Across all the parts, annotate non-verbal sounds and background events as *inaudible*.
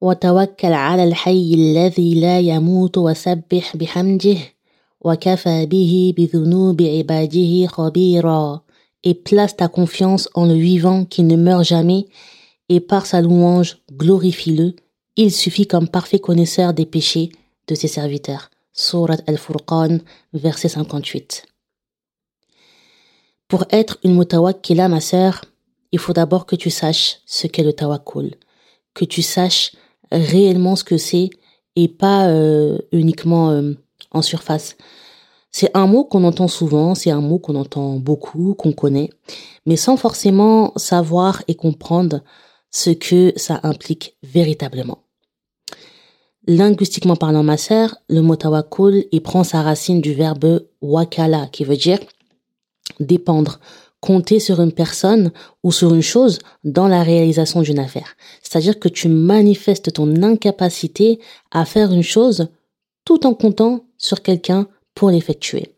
وتوكل على الحي الذي لا يموت وسبح بحمده وكفى به بذنوب عباده خبيرا et place ta confiance en le vivant qui ne meurt jamais et par sa louange glorifie-le il suffit comme parfait connaisseur des péchés de ses serviteurs Surat Al-Furqan verset 58 Pour être une mutawakkila ma sœur il faut d'abord que tu saches ce qu'est le tawakkul que tu saches réellement ce que c'est et pas euh, uniquement euh, en surface. C'est un mot qu'on entend souvent, c'est un mot qu'on entend beaucoup, qu'on connaît, mais sans forcément savoir et comprendre ce que ça implique véritablement. Linguistiquement parlant, ma sœur, le mot tawakkul, il prend sa racine du verbe wakala, qui veut dire dépendre, compter sur une personne ou sur une chose dans la réalisation d'une affaire. C'est-à-dire que tu manifestes ton incapacité à faire une chose tout en comptant sur quelqu'un pour l'effectuer.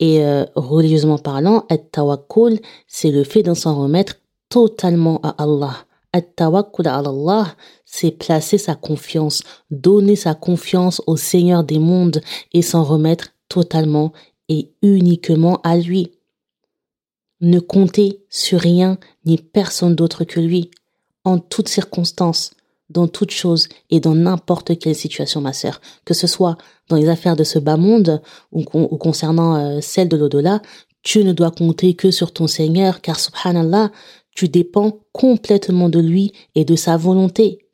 Et euh, religieusement parlant, at-tawakkul, c'est le fait de s'en remettre totalement à Allah. At-tawakkul Allah, c'est placer sa confiance, donner sa confiance au Seigneur des mondes et s'en remettre totalement et uniquement à lui. Ne comptez sur rien ni personne d'autre que lui, en toutes circonstances, dans toutes choses et dans n'importe quelle situation, ma sœur, que ce soit dans les affaires de ce bas monde ou, concernant euh, celles de l'au-delà, tu ne dois compter que sur ton Seigneur, car subhanallah, tu dépends complètement de lui et de sa volonté.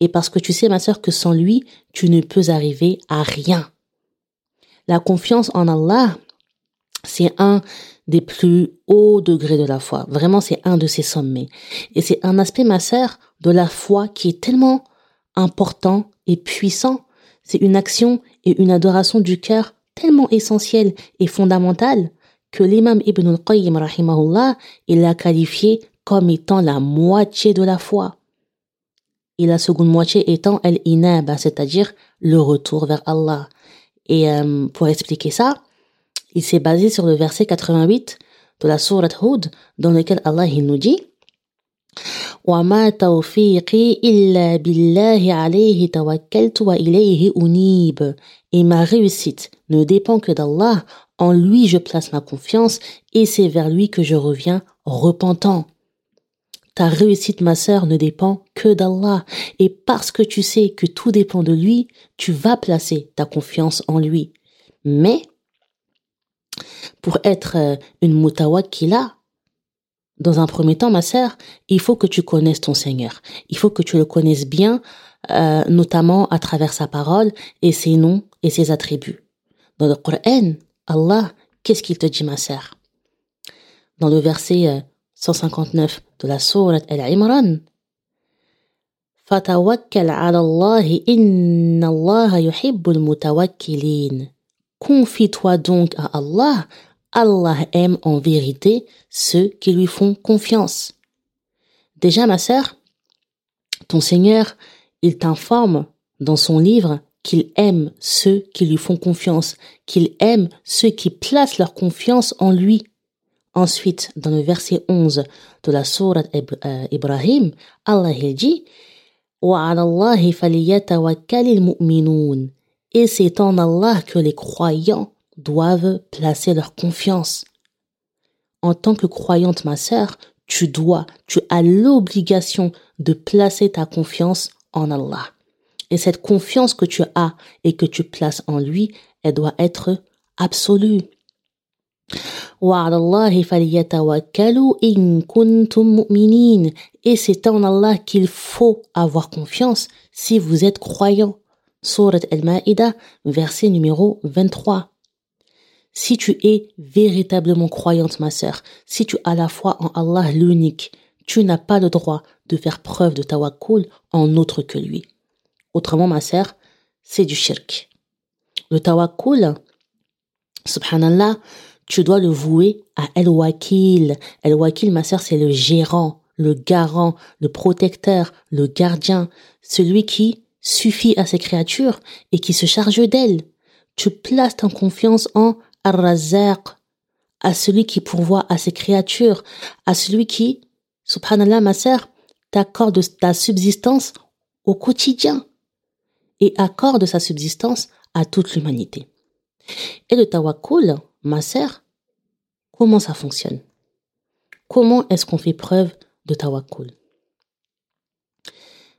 Et parce que tu sais, ma sœur, que sans lui, tu ne peux arriver à rien. La confiance en Allah, c'est un des plus hauts degrés de la foi. Vraiment, c'est un de ces sommets. Et c'est un aspect, ma sœur, de la foi qui est tellement important et puissant. C'est une action et une adoration du cœur tellement essentielle et fondamentale que l'imam Ibn al-Qayyim, rahimahullah, il l'a qualifié comme étant la moitié de la foi. Et la seconde moitié étant el-inaba, c'est-à-dire le retour vers Allah. Et euh, pour expliquer ça, il s'est basé sur le verset 88 de la sourate Hud dans lequel Allah il nous dit وما توفيقي إلا بالله عليه توكلت وإليه أنيب Et ma réussite ne dépend que d'Allah, en lui je place ma confiance et c'est vers lui que je reviens repentant. Ta réussite, ma sœur, ne dépend que d'Allah. Et parce que tu sais que tout dépend de lui, tu vas placer ta confiance en lui. Mais pour être euh, une mutawakila, dans un premier temps, ma sœur, il faut que tu connaisses ton Seigneur. Il faut que tu le connaisses bien, euh, notamment à travers sa parole et ses noms et ses attributs. Dans le Coran, Allah, qu'est-ce qu'il te dit, ma sœur? Dans le verset euh, 159 de la Sourate Al-Imran, Fatawakkal Allah, Allah. Confie-toi donc à Allah Allah aime en vérité ceux qui lui font confiance. Déjà, ma sœur, ton Seigneur, il t'informe dans son livre qu'il aime ceux qui lui font confiance, qu'il aime ceux qui placent leur confiance en lui. Ensuite, dans le verset 11 de la sourate euh, Ibrahim, Allah dit et c'est en Allah que les croyants doivent placer leur confiance. En tant que croyante, ma sœur, tu dois, tu as l'obligation de placer ta confiance en Allah. Et cette confiance que tu as et que tu places en lui, elle doit être absolue. Et c'est en Allah qu'il faut avoir confiance si vous êtes croyant. Surat Al-Ma'ida, verset numéro 23. Si tu es véritablement croyante, ma sœur, si tu as la foi en Allah l'unique, tu n'as pas le droit de faire preuve de tawakkul en autre que lui. Autrement, ma sœur, c'est du shirk. Le tawakkul, subhanallah, tu dois le vouer à El-Wakil. El-Wakil, ma sœur, c'est le gérant, le garant, le protecteur, le gardien, celui qui suffit à ces créatures et qui se charge d'elles. Tu places ta confiance en À celui qui pourvoit à ces créatures, à celui qui, subhanallah ma sœur, t'accorde ta subsistance au quotidien et accorde sa subsistance à toute l'humanité. Et le tawakkul, ma sœur, comment ça fonctionne? Comment est-ce qu'on fait preuve de tawakkul?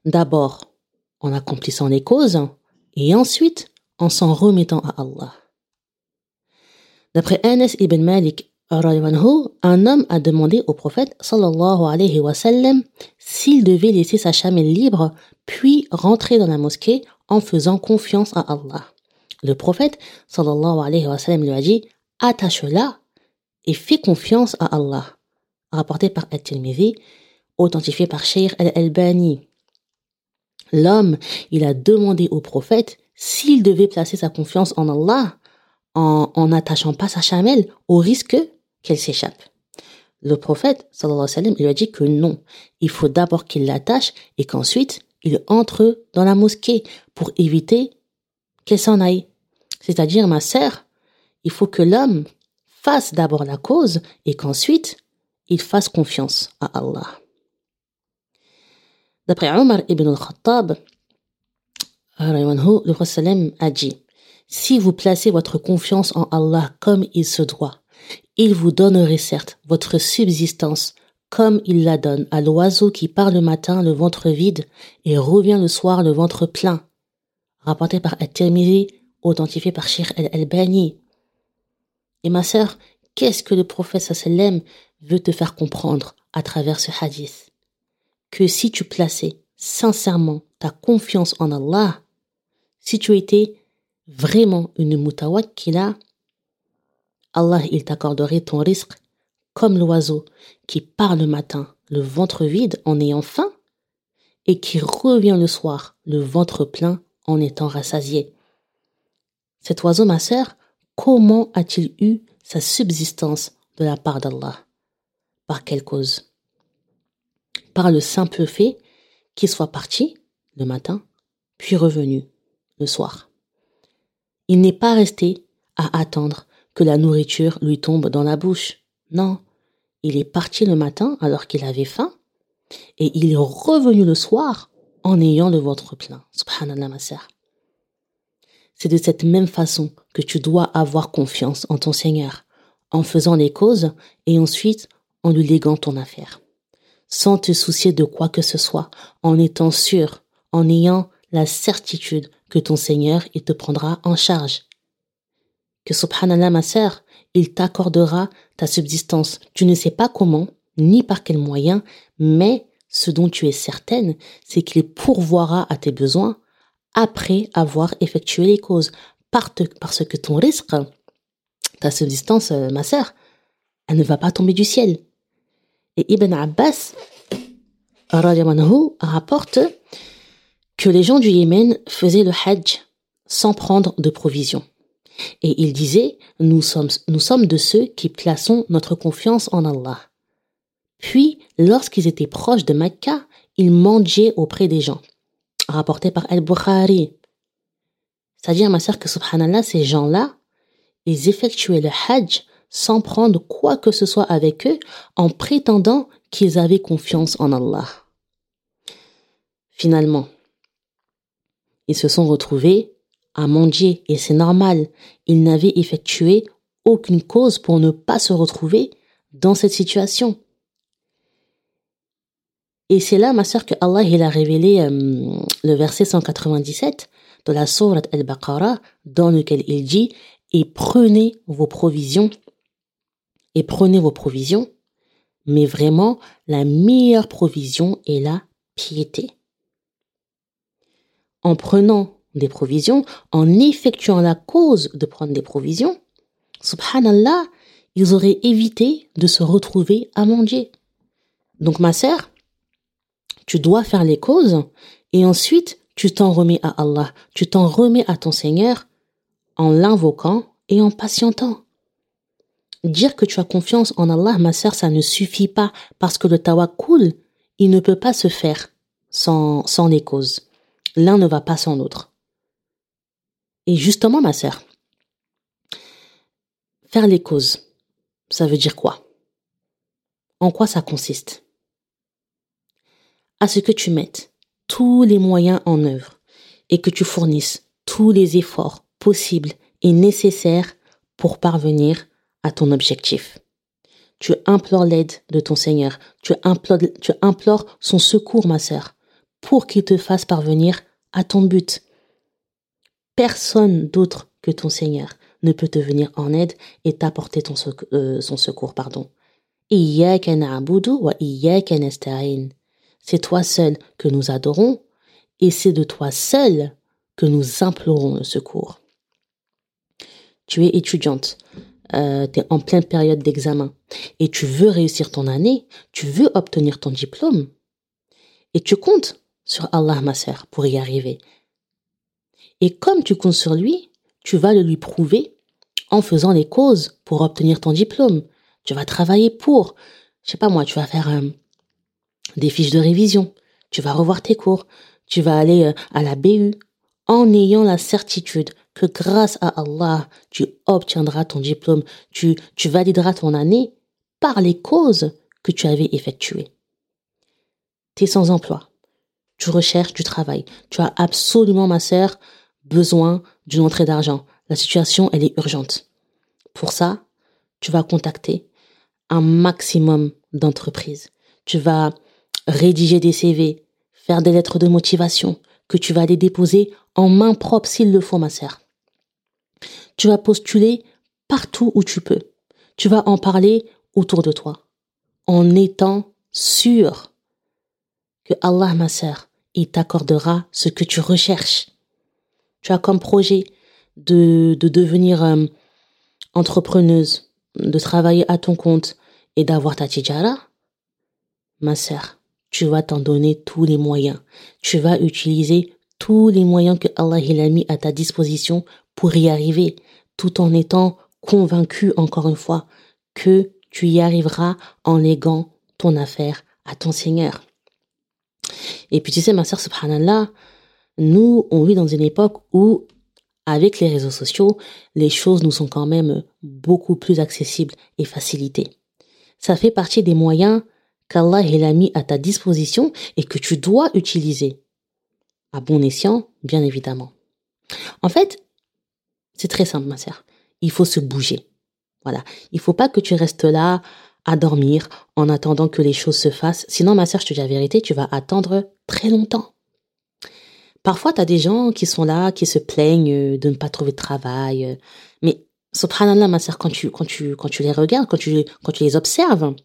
D'abord, en accomplissant les causes et ensuite en s'en remettant à Allah. D'après Anas ibn Malik, un homme a demandé au prophète sallallahu alayhi wa sallam s'il devait laisser sa chamelle libre puis rentrer dans la mosquée en faisant confiance à Allah. Le prophète sallallahu alayhi wa sallam lui a dit attache-la et fais confiance à Allah. Rapporté par At-Tirmidhi, authentifié par Sheikh al-Albani. L'homme, il a demandé au prophète s'il devait placer sa confiance en Allah en n'attachant pas sa chamelle au risque qu'elle s'échappe. Le prophète, sallallahu lui a dit que non. Il faut d'abord qu'il l'attache et qu'ensuite, il entre dans la mosquée pour éviter qu'elle s'en aille. C'est-à-dire, ma sœur, il faut que l'homme fasse d'abord la cause et qu'ensuite, il fasse confiance à Allah. D'après Omar ibn al-Khattab, le prophète a dit, si vous placez votre confiance en Allah comme il se doit, il vous donnerait certes votre subsistance comme il la donne à l'oiseau qui part le matin le ventre vide et revient le soir le ventre plein. Rapporté par At-Tirmidhi, authentifié par Sheikh Al-Albani. Et ma sœur, qu'est-ce que le prophète sallam veut te faire comprendre à travers ce hadith? Que si tu plaçais sincèrement ta confiance en Allah, si tu étais vraiment une mutawakkila, Allah il t'accorderait ton risque comme l'oiseau qui part le matin le ventre vide en ayant faim et qui revient le soir le ventre plein en étant rassasié. Cet oiseau, ma sœur, comment a-t-il eu sa subsistance de la part d'Allah? Par quelle cause? Par le simple fait qu'il soit parti le matin, puis revenu le soir. Il n'est pas resté à attendre que la nourriture lui tombe dans la bouche. Non, il est parti le matin alors qu'il avait faim et il est revenu le soir en ayant le ventre plein. Subhanallah, ma sœur. C'est de cette même façon que tu dois avoir confiance en ton Seigneur, en faisant les causes et ensuite en lui léguant ton affaire. Sans te soucier de quoi que ce soit, en étant sûr, en ayant la certitude que ton Seigneur, il te prendra en charge. Que subhanallah, ma sœur, il t'accordera ta subsistance. Tu ne sais pas comment, ni par quels moyens, mais ce dont tu es certaine, c'est qu'il pourvoira à tes besoins après avoir effectué les causes. Parce que ton risque, ta subsistance, euh, ma sœur, elle ne va pas tomber du ciel. Et Ibn Abbas, rapporte que les gens du Yémen faisaient le hajj sans prendre de provisions. Et il disait, nous sommes, nous sommes de ceux qui plaçons notre confiance en Allah. Puis, lorsqu'ils étaient proches de Mecca, ils mangeaient auprès des gens rapporté par Al-Bukhari. C'est-à-dire, ma sœur, que subhanallah, ces gens-là, ils effectuaient le hajj sans prendre quoi que ce soit avec eux en prétendant qu'ils avaient confiance en Allah. Finalement, ils se sont retrouvés à manger et c'est normal, ils n'avaient effectué aucune cause pour ne pas se retrouver dans cette situation. Et c'est là, ma sœur, que Allah il a révélé euh, le verset 197 de la sourate Al-Baqarah, dans lequel il dit Et prenez vos provisions, et prenez vos provisions, mais vraiment, la meilleure provision est la piété. En prenant des provisions, en effectuant la cause de prendre des provisions, subhanallah, ils auraient évité de se retrouver à manger. Donc ma sœur, tu dois faire les causes et ensuite tu t'en remets à Allah, tu t'en remets à ton Seigneur en l'invoquant et en patientant. Dire que tu as confiance en Allah, ma sœur, ça ne suffit pas parce que le tawakkul, il ne peut pas se faire sans, sans les causes. L'un ne va pas sans l'autre. Et justement, ma sœur, faire les causes, ça veut dire quoi? En quoi ça consiste? À ce que tu mettes tous les moyens en œuvre et que tu fournisses tous les efforts possibles et nécessaires pour parvenir à ton objectif. Tu implores l'aide de ton Seigneur, tu implores, son secours, ma sœur, pour qu'il te fasse parvenir à ton but. Personne d'autre que ton Seigneur ne peut te venir en aide et t'apporter ton euh, son secours, pardon. C'est toi seul que nous adorons et c'est de toi seul que nous implorons le secours. Tu es étudiante, euh, tu es en pleine période d'examen et tu veux réussir ton année, tu veux obtenir ton diplôme et tu comptes sur Allah, ma sœur, pour y arriver. Et comme tu comptes sur lui, tu vas le lui prouver en faisant les causes pour obtenir ton diplôme. Tu vas travailler pour. Je sais pas moi, tu vas faire euh, des fiches de révision. Tu vas revoir tes cours. Tu vas aller euh, à la BU en ayant la certitude que grâce à Allah, tu obtiendras ton diplôme, tu, tu valideras ton année par les causes que tu avais effectuées. Tu es sans emploi. Tu recherches du travail. Tu as absolument, ma sœur, besoin d'une entrée d'argent. La situation, elle est urgente. Pour ça, tu vas contacter un maximum d'entreprises. Tu vas rédiger des CV, faire des lettres de motivation que tu vas aller déposer en main propre s'il le faut, ma sœur. Tu vas postuler partout où tu peux. Tu vas en parler autour de toi en étant sûr que Allah, ma sœur, il t'accordera ce que tu recherches. Tu as comme projet de, de devenir euh, entrepreneuse, de travailler à ton compte et d'avoir ta tijara, ma sœur, tu vas t'en donner tous les moyens. Tu vas utiliser tous les moyens que Allah a mis à ta disposition pour y arriver, tout en étant convaincu encore une fois que tu y arriveras en léguant ton affaire à ton Seigneur. Et puis tu sais, ma sœur, subhanallah, nous, on vit dans une époque où avec les réseaux sociaux, les choses nous sont quand même beaucoup plus accessibles et facilitées. Ça fait partie des moyens qu'Allah a mis à ta disposition et que tu dois utiliser. À bon escient, bien évidemment. En fait, c'est très simple, ma sœur. Il faut se bouger. Voilà. Il faut pas que tu restes là à dormir en attendant que les choses se fassent. Sinon, ma sœur, je te dis la vérité, tu vas attendre très longtemps. Parfois, tu as des gens qui sont là, qui se plaignent de ne pas trouver de travail. Mais, subhanallah, ma sœur, quand tu, quand tu, quand tu les regardes, quand tu, quand tu les observes,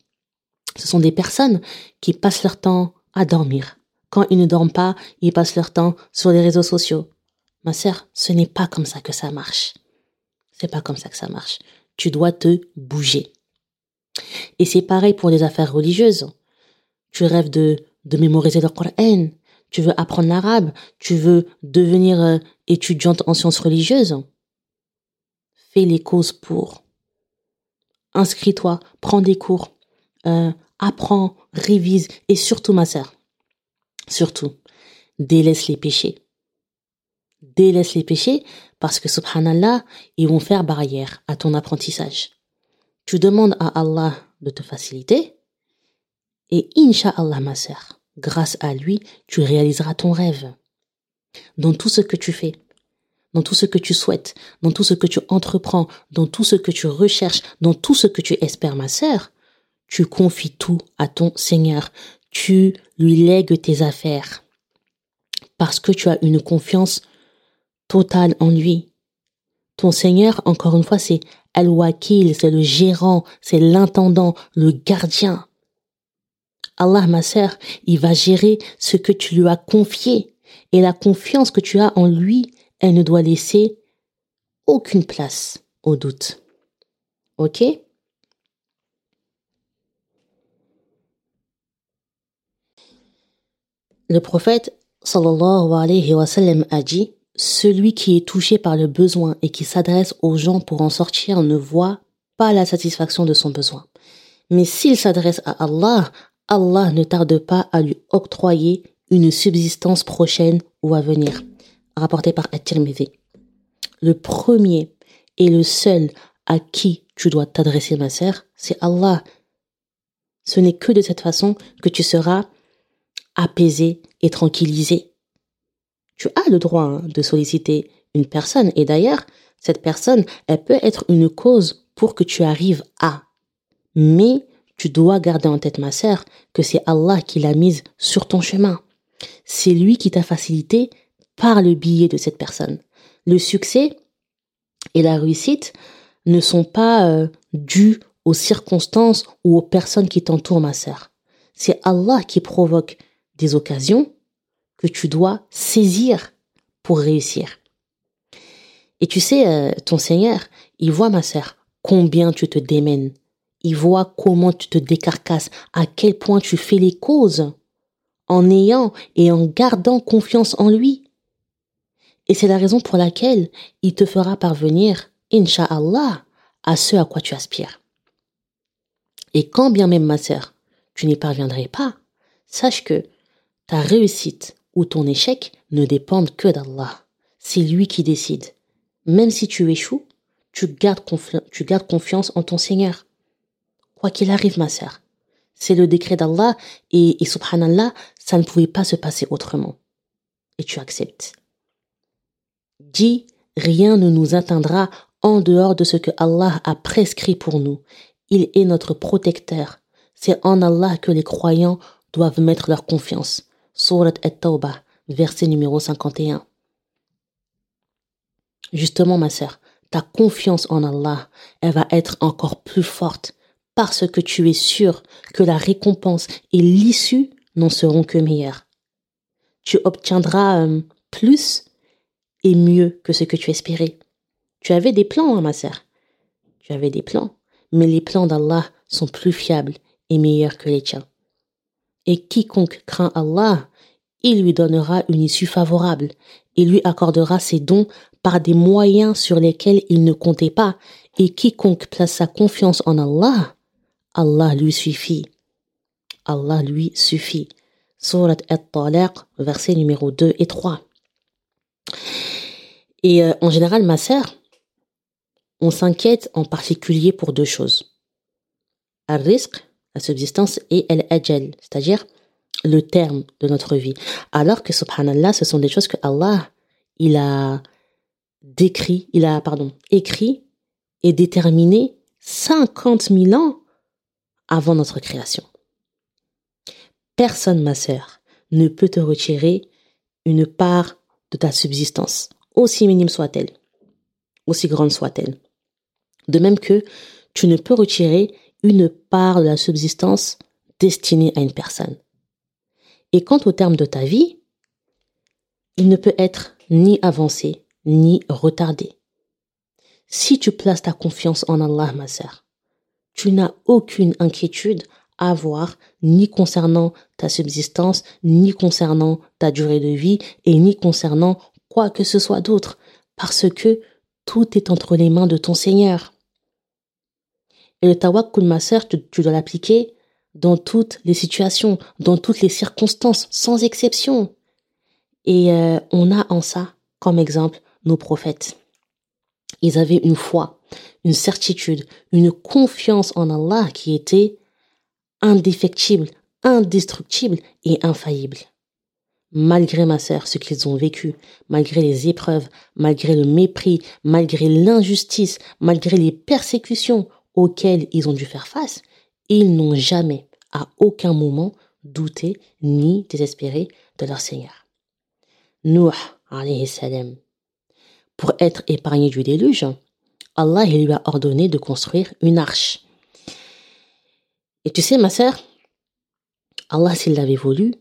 ce sont des personnes qui passent leur temps à dormir. Quand ils ne dorment pas, ils passent leur temps sur les réseaux sociaux. Ma sœur, ce n'est pas comme ça que ça marche. C'est pas comme ça que ça marche. Tu dois te bouger. Et c'est pareil pour les affaires religieuses. Tu rêves de, de mémoriser le Coran, tu veux apprendre l'arabe, tu veux devenir euh, étudiante en sciences religieuses, fais les causes pour. Inscris-toi, prends des cours, euh, apprends, révise et surtout ma sœur, surtout, délaisse les péchés. Délaisse les péchés parce que subhanallah, ils vont faire barrière à ton apprentissage. Tu demandes à Allah de te faciliter et insha'Allah ma sœur, grâce à lui, tu réaliseras ton rêve. Dans tout ce que tu fais, dans tout ce que tu souhaites, dans tout ce que tu entreprends, dans tout ce que tu recherches, dans tout ce que tu espères, ma sœur, tu confies tout à ton Seigneur. Tu lui lègues tes affaires. Parce que tu as une confiance totale en lui. Ton Seigneur, encore une fois, c'est Al-Wakil, c'est le gérant, c'est l'intendant, le gardien. Allah, ma sœur, il va gérer ce que tu lui as confié. Et la confiance que tu as en lui, elle ne doit laisser aucune place au doute. Ok? Le prophète sallallahu alayhi wa a dit Celui qui est touché par le besoin et qui s'adresse aux gens pour en sortir ne voit pas la satisfaction de son besoin. Mais s'il s'adresse à Allah, Allah ne tarde pas à lui octroyer une subsistance prochaine ou à venir. Rapporté par At-Tirmidhi. Le premier et le seul à qui tu dois t'adresser, ma sœur, c'est Allah. Ce n'est que de cette façon que tu seras apaisé et tranquillisé. Tu as le droit hein, de solliciter une personne et d'ailleurs, cette personne, elle peut être une cause pour que tu arrives à. Mais tu dois garder en tête, ma sœur, que c'est Allah qui l'a mise sur ton chemin. C'est lui qui t'a facilité par le biais de cette personne. Le succès et la réussite ne sont pas euh, dus aux circonstances ou aux personnes qui t'entourent, ma sœur. C'est Allah qui provoque des occasions que tu dois saisir pour réussir. Et tu sais, euh, ton Seigneur, il voit, ma sœur, combien tu te démènes. Il voit comment tu te décarcasses, à quel point tu fais les causes, en ayant et en gardant confiance en lui. Et c'est la raison pour laquelle il te fera parvenir, Inch'Allah, à ce à quoi tu aspires. Et quand bien même, ma sœur, tu n'y parviendrais pas, sache que ta réussite ou ton échec ne dépendent que d'Allah. C'est lui qui décide. Même si tu échoues, tu gardes, confiance en ton Seigneur. Quoi qu'il arrive, ma sœur, c'est le décret d'Allah et, et subhanallah, ça ne pouvait pas se passer autrement. Et tu acceptes. Dis, rien ne nous atteindra en dehors de ce que Allah a prescrit pour nous. Il est notre protecteur. C'est en Allah que les croyants doivent mettre leur confiance. Surat at-Tawbah, verset numéro 51. Justement, ma sœur, ta confiance en Allah, elle va être encore plus forte parce que tu es sûr que la récompense et l'issue n'en seront que meilleures. Tu obtiendras euh, plus et mieux que ce que tu espérais. Tu avais des plans, hein, ma sœur. Tu avais des plans, mais les plans d'Allah sont plus fiables et meilleurs que les tiens. Et quiconque craint Allah, il lui donnera une issue favorable et lui accordera ses dons par des moyens sur lesquels il ne comptait pas. Et quiconque place sa confiance en Allah, Allah lui suffit. Allah lui suffit. Surat At-Talaq, verset numéro 2 et 3. Et euh, en général, ma sœur, on s'inquiète en particulier pour deux choses. Al risque, la subsistance, et el ajal, c'est-à-dire le terme de notre vie. Alors que, subhanallah, ce sont des choses que Allah, il a décrit, il a, pardon, écrit et déterminé 50 000 ans avant notre création. Personne, ma sœur, ne peut te retirer une part de ta subsistance, aussi minime soit-elle, aussi grande soit-elle. De même que tu ne peux retirer une part de la subsistance destinée à une personne. Et quant au terme de ta vie, il ne peut être ni avancé ni retardé. Si tu places ta confiance en Allah, ma sœur, tu n'as aucune inquiétude à avoir ni concernant ta subsistance, ni concernant ta durée de vie, et ni concernant quoi que ce soit d'autre, parce que tout est entre les mains de ton Seigneur. Et le tawakkul, ma sœur, tu, dois l'appliquer dans toutes les situations, dans toutes les circonstances, sans exception. Et euh, on a en ça, comme exemple, nos prophètes. Ils avaient une foi, une certitude, une confiance en Allah qui était indéfectible, indestructible et infaillible. Malgré ma sœur, ce qu'ils ont vécu, malgré les épreuves, malgré le mépris, malgré l'injustice, malgré les persécutions auxquelles ils ont dû faire face, ils n'ont jamais, à aucun moment, douté ni désespéré de leur Seigneur. Nuh, pour être épargné du déluge, Allah lui a ordonné de construire une arche. Et tu sais, ma sœur, Allah, s'il l'avait voulu,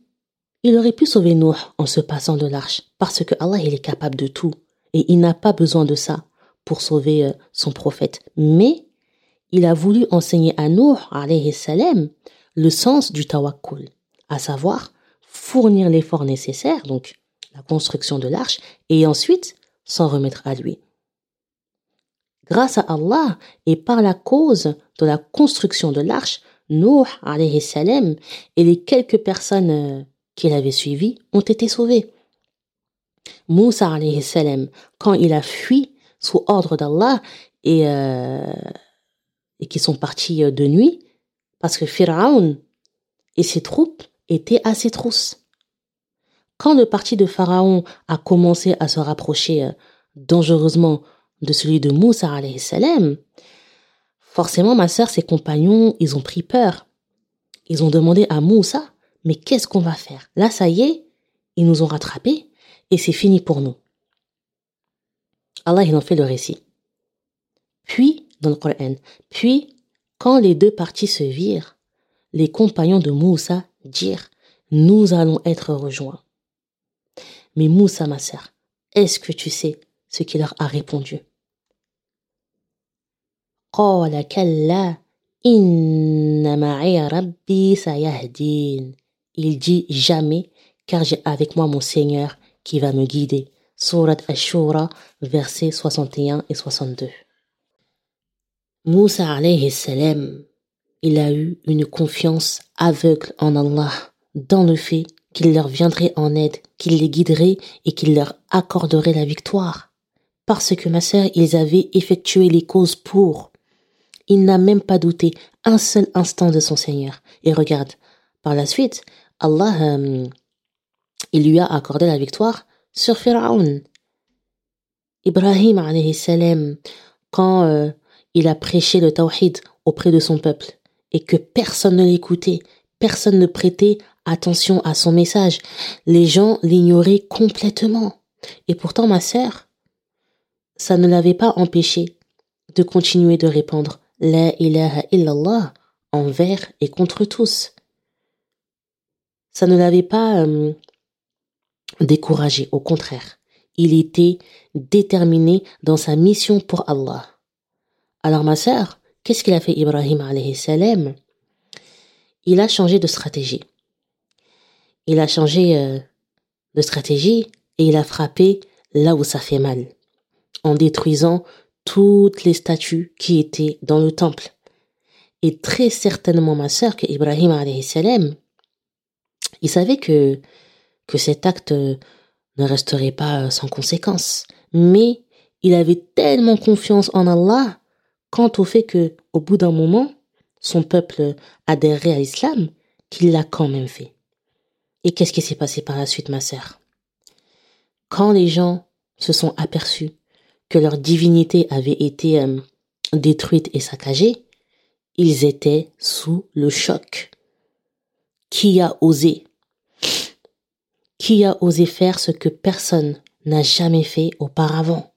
il aurait pu sauver Nuh en se passant de l'arche, parce que Allah, il est capable de tout, et il n'a pas besoin de ça pour sauver euh, son prophète. Mais il a voulu enseigner à Nuh, salam, le sens du tawakkul, à savoir fournir l'effort nécessaire, donc la construction de l'arche, et ensuite s'en remettre à lui. Grâce à Allah et par la cause de la construction de l'arche, Nuh salam et les quelques personnes euh, qui l'avaient suivi ont été sauvés. Moussa salam, quand il a fui sous ordre d'Allah et euh, et qui sont partis euh, de nuit parce que Pharaon et ses troupes étaient à ses trousses. quand le parti de Pharaon a commencé à se rapprocher euh, dangereusement de celui de Moussa salam, forcément ma sœur, ses compagnons, ils ont pris peur. Ils ont demandé à Moussa, mais qu'est-ce qu'on va faire? Là, ça y est, ils nous ont rattrapés et c'est fini pour nous. Allah, il en fait le récit. Puis, puis, quand les deux parties se virent, les compagnons de Moussa dirent, nous allons être rejoints. Mais Moussa, ma sœur, est-ce que tu sais ce qu'il leur a répondu? Il dit jamais, car j'ai avec moi mon Seigneur qui va me guider. Surat Ash-Shura, versets 61 et 62. Moussa alayhi salam, il a eu une confiance aveugle en Allah, dans le fait qu'il leur viendrait en aide, qu'il les guiderait et qu'il leur accorderait la victoire. Parce que ma sœur, ils avaient effectué les causes pour. Il n'a même pas douté un seul instant de son Seigneur. Et regarde, par la suite, Allah, euh, il lui a accordé la victoire sur Pharaon. Ibrahim, salam, quand euh, il a prêché le tawhid auprès de son peuple et que personne ne l'écoutait, personne ne prêtait attention à son message. Les gens l'ignoraient complètement. Et pourtant, ma sœur, ça ne l'avait pas empêché de continuer de répandre La ilaha illallah envers et contre tous. Ça ne l'avait pas euh, découragé, au contraire. Il était déterminé dans sa mission pour Allah. Alors ma sœur, qu'est-ce qu'il a fait Ibrahim alayhi salam? Il a changé de stratégie il a changé euh, de stratégie et il a frappé là où ça fait mal, en détruisant toutes les statues qui étaient dans le temple. Et très certainement ma sœur, que Ibrahim il savait que, que cet acte euh, ne resterait pas euh, sans conséquence. Mais il avait tellement confiance en Allah quant au fait que, au bout d'un moment, son peuple adhérait à l'islam, qu'il l'a quand même fait. Et qu'est-ce qui s'est passé par la suite, ma sœur? Quand les gens se sont aperçus que leur divinité avait été euh, détruite et saccagée, ils étaient sous le choc. Qui a osé? Qui a osé faire ce que personne n'a jamais fait auparavant?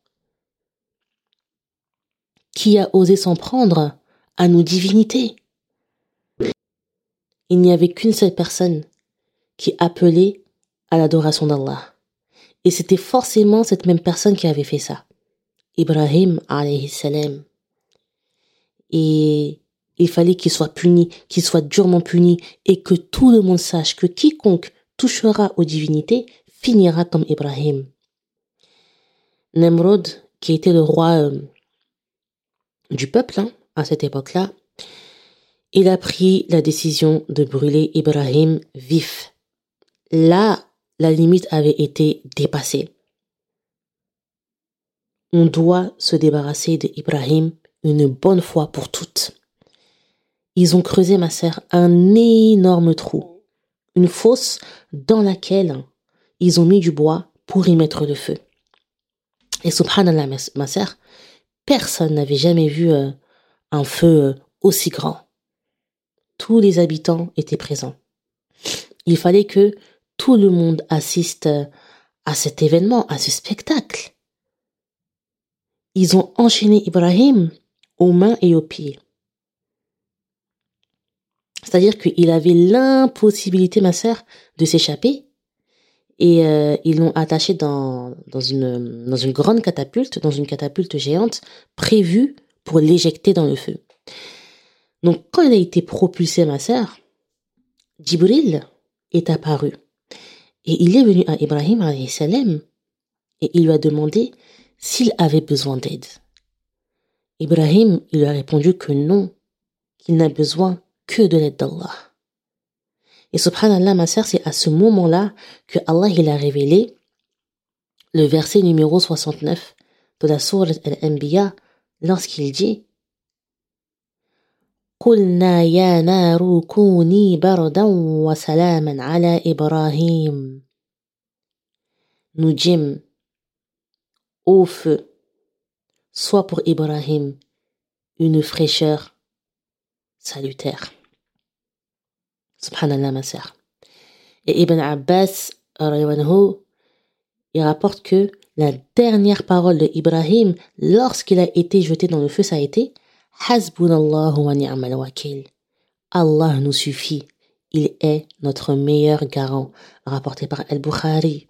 Qui a osé s'en prendre à nos divinités? Il n'y avait qu'une seule personne qui appelait à l'adoration d'Allah. Et c'était forcément cette même personne qui avait fait ça. Ibrahim alayhi. Et il fallait qu'il soit puni, qu'il soit durement puni et que tout le monde sache que quiconque touchera aux divinités finira comme Ibrahim. Nemrod, qui était le roi euh, du peuple hein, à cette époque-là, il a pris la décision de brûler Ibrahim vif là, la limite avait été dépassée. On doit se débarrasser d'Ibrahim une bonne fois pour toutes. Ils ont creusé, ma sœur, un énorme trou, une fosse dans laquelle ils ont mis du bois pour y mettre le feu. Et subhanallah, ma sœur, personne n'avait jamais vu euh, un feu euh, aussi grand. Tous les habitants étaient présents. Il fallait que tout le monde assiste à cet événement, à ce spectacle. Ils ont enchaîné Ibrahim aux mains et aux pieds. C'est-à-dire qu'il avait l'impossibilité, ma sœur, de s'échapper. Et euh, ils l'ont attaché dans, dans, une, dans une grande catapulte, dans une catapulte géante, prévue pour l'éjecter dans le feu. Donc quand il a été propulsé, ma sœur, Djibril est apparu. Et il est venu à Ibrahim salam et il lui a demandé s'il avait besoin d'aide. Ibrahim il lui a répondu que non, qu'il n'a besoin que de l'aide d'Allah. Et subhanallah, ma sœur, c'est à ce moment-là que Allah il a révélé le verset numéro 69 de la sourate Al-Anbiya lorsqu'il dit قلنا يا نار كوني بردا وسلاما على إبراهيم nous dîmes au feu, soit pour Ibrahim une fraîcheur salutaire. Subhanallah, ma sœur. Et Ibn Abbas, il rapporte que la dernière parole de Ibrahim lorsqu'il a été jeté dans le feu, ça a été wa ni'mal wakil. Allah nous suffit. Il est notre meilleur garant, rapporté par Al-Bukhari.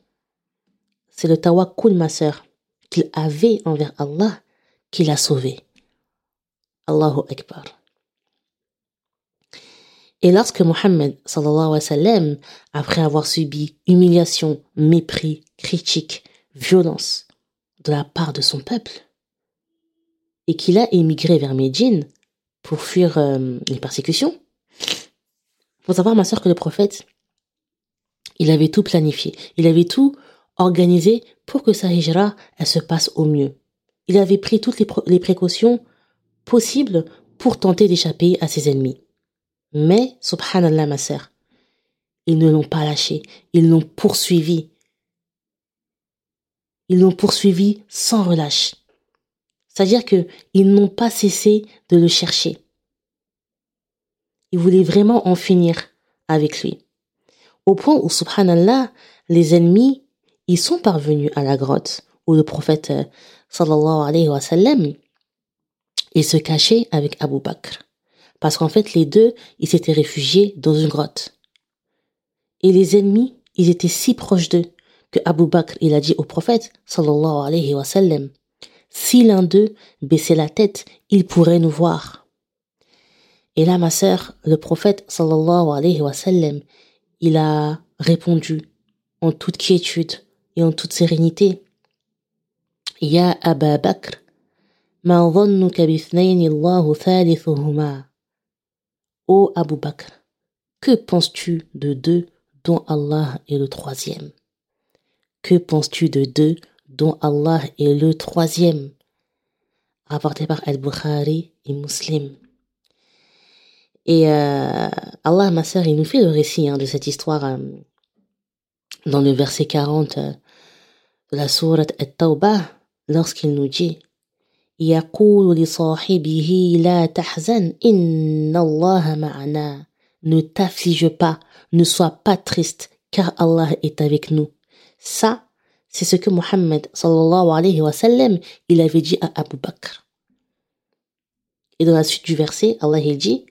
C'est le tawakkul, ma sœur, qu'il avait envers Allah qui l'a sauvé. Allahu Akbar. Et lorsque Mohammed, sallallahu alayhi wa sallam, après avoir subi humiliation, mépris, critique, violence de la part de son peuple, et qu'il a émigré vers Médine pour fuir euh, les persécutions, faut savoir, ma sœur, que le prophète, il avait tout planifié, il avait tout organisé pour que sa hijra, elle se passe au mieux. Il avait pris toutes les précautions possibles pour tenter d'échapper à ses ennemis. Mais, subhanallah, ma sœur, ils ne l'ont pas lâché, ils l'ont poursuivi. Ils l'ont poursuivi sans relâche. C'est-à-dire qu'ils n'ont pas cessé de le chercher. Ils voulaient vraiment en finir avec lui. Au point où, subhanallah, les ennemis, ils sont parvenus à la grotte où le prophète, euh, sallallahu alayhi wa sallam, il se cachait avec Abu Bakr. Parce qu'en fait, les deux, ils s'étaient réfugiés dans une grotte. Et les ennemis, ils étaient si proches d'eux que Abu Bakr, il a dit au prophète, sallallahu alayhi wa sallam, si l'un d'eux baissait la tête, il pourrait nous voir. Et là, ma sœur, le prophète, sallallahu alayhi wa sallam, il a répondu en toute quiétude et en toute sérénité. Ya Abu Bakr, ma dhannuka Allahu thalithuhuma. Ô Abu Bakr, que penses-tu de deux dont Allah est le troisième? Que penses-tu de deux dont Allah est le troisième? Rapporté par Al-Bukhari et Muslim. Et euh, Allah, ma sœur, il nous fait le récit hein, de cette histoire euh, dans le verset 40 euh, de la sourate At-Tawbah, lorsqu'il nous dit يقول لصاحبه لا تحزن إن الله معنا ne t'afflige pas ne sois pas triste car Allah est avec nous ça c'est ce que Mohammed sallallahu alayhi wa sallam il avait dit à Abu Bakr et dans la suite du verset Allah il dit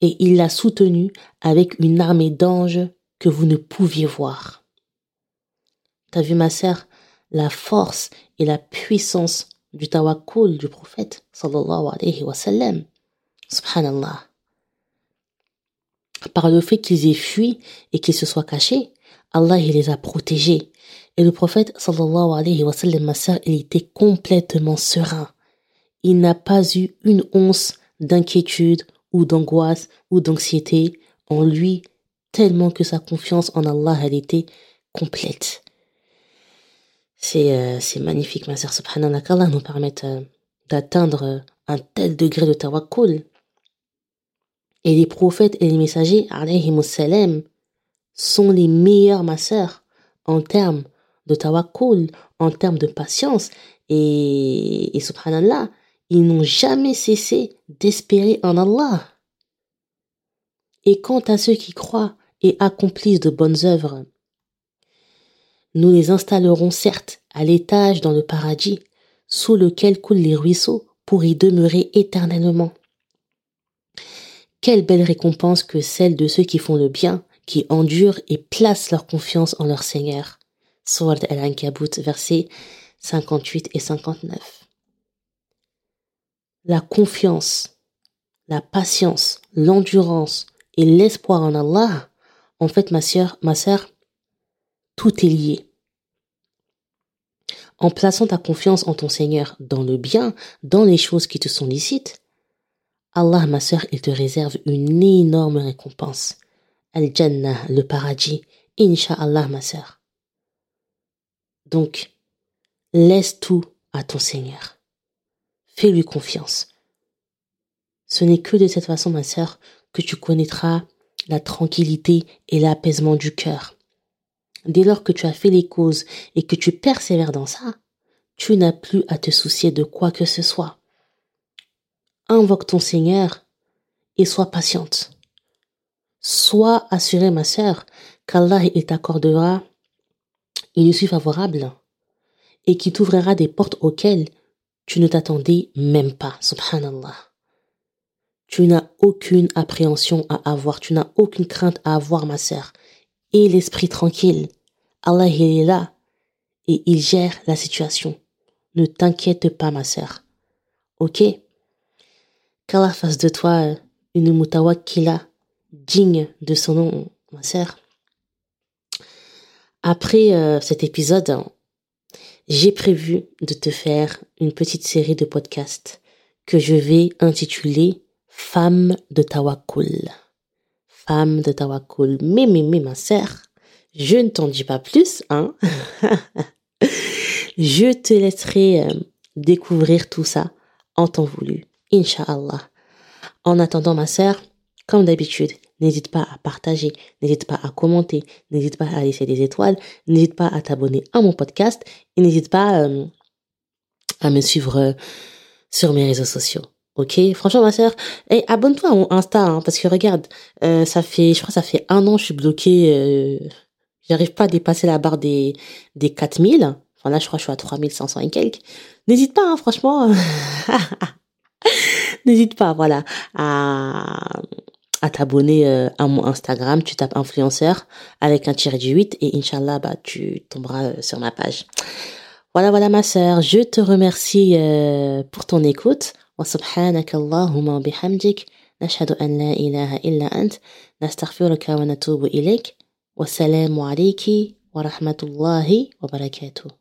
et il l'a soutenu avec une armée d'anges que vous ne pouviez voir t'as vu ma sœur la force et la puissance du tawakkul du prophète sallallahu alayhi wa sallam. Subhanallah. Par le fait qu'ils aient fui et qu'ils se soient cachés, Allah il les a protégés. Et le prophète sallallahu alayhi wa sallam, ma sœur, il était complètement serein. Il n'a pas eu une once d'inquiétude ou d'angoisse ou d'anxiété en lui, tellement que sa confiance en Allah, elle était complète. C'est euh, c'est magnifique, ma sœur. Subhanallah, qu'Allah nous permette euh, d'atteindre euh, un tel degré de tawakkul. Et les prophètes et les messagers, salam, sont les meilleurs, ma sœur, en termes de tawakkul, en termes de patience. Et, et subhanallah, ils n'ont jamais cessé d'espérer en Allah. Et quant à ceux qui croient et accomplissent de bonnes œuvres, nous les installerons certes à l'étage dans le paradis, sous lequel coulent les ruisseaux, pour y demeurer éternellement. Quelle belle récompense que celle de ceux qui font le bien, qui endurent et placent leur confiance en leur Seigneur. Sword al-Ankabut, versets 58 et 59. La confiance, la patience, l'endurance et l'espoir en Allah, en fait, ma sœur, ma sœur, tout est lié. En plaçant ta confiance en ton Seigneur dans le bien, dans les choses qui te sont licites, Allah, ma sœur, il te réserve une énorme récompense. Al-Jannah, le paradis, Inch'Allah, ma sœur. Donc, laisse tout à ton Seigneur. Fais-lui confiance. Ce n'est que de cette façon, ma sœur, que tu connaîtras la tranquillité et l'apaisement du cœur. Dès lors que tu as fait les causes et que tu persévères dans ça, tu n'as plus à te soucier de quoi que ce soit. Invoque ton Seigneur et sois patiente. Sois assurée, ma sœur, qu'Allah t'accordera une issue favorable et qui t'ouvrira des portes auxquelles tu ne t'attendais même pas, subhanallah. Tu n'as aucune appréhension à avoir, tu n'as aucune crainte à avoir, ma sœur. Et l'esprit tranquille. Allah, il est là et il gère la situation. Ne t'inquiète pas, ma sœur. Ok? Qu'Allah fasse de toi une mutawakila digne de son nom, ma sœur. Après euh, cet épisode, j'ai prévu de te faire une petite série de podcasts que je vais intituler Femme de Tawakul. Femme de Tawakul. Mais, mais, mais, ma sœur, je ne t'en dis pas plus, hein. *laughs* je te laisserai euh, découvrir tout ça en temps voulu. Inch'Allah. En attendant, ma sœur, comme d'habitude, n'hésite pas à partager, n'hésite pas à commenter, n'hésite pas à laisser des étoiles, n'hésite pas à t'abonner à mon podcast et n'hésite pas euh, à me suivre euh, sur mes réseaux sociaux. Ok, franchement ma sœur, hey, abonne-toi à mon Insta hein, parce que regarde, euh, ça fait, je crois, ça fait un an, je suis bloquée, j'arrive pas à dépasser la barre des des 4000. Enfin là, je crois, que je suis à 3500 et quelques. N'hésite pas, hein, franchement. *laughs* N'hésite pas, voilà, à à t'abonner euh, à mon Instagram, tu tapes influenceur avec un tiré du 8 et Inch'Allah, bah, tu tomberas euh, sur ma page. Voilà, voilà ma sœur, je te remercie euh, pour ton écoute. وسبحانك اللهم وبحمدك نشهد أن لا إله إلا أنت نستغفرك ونتوب إليك والسلام عليك ورحمة الله وبركاته.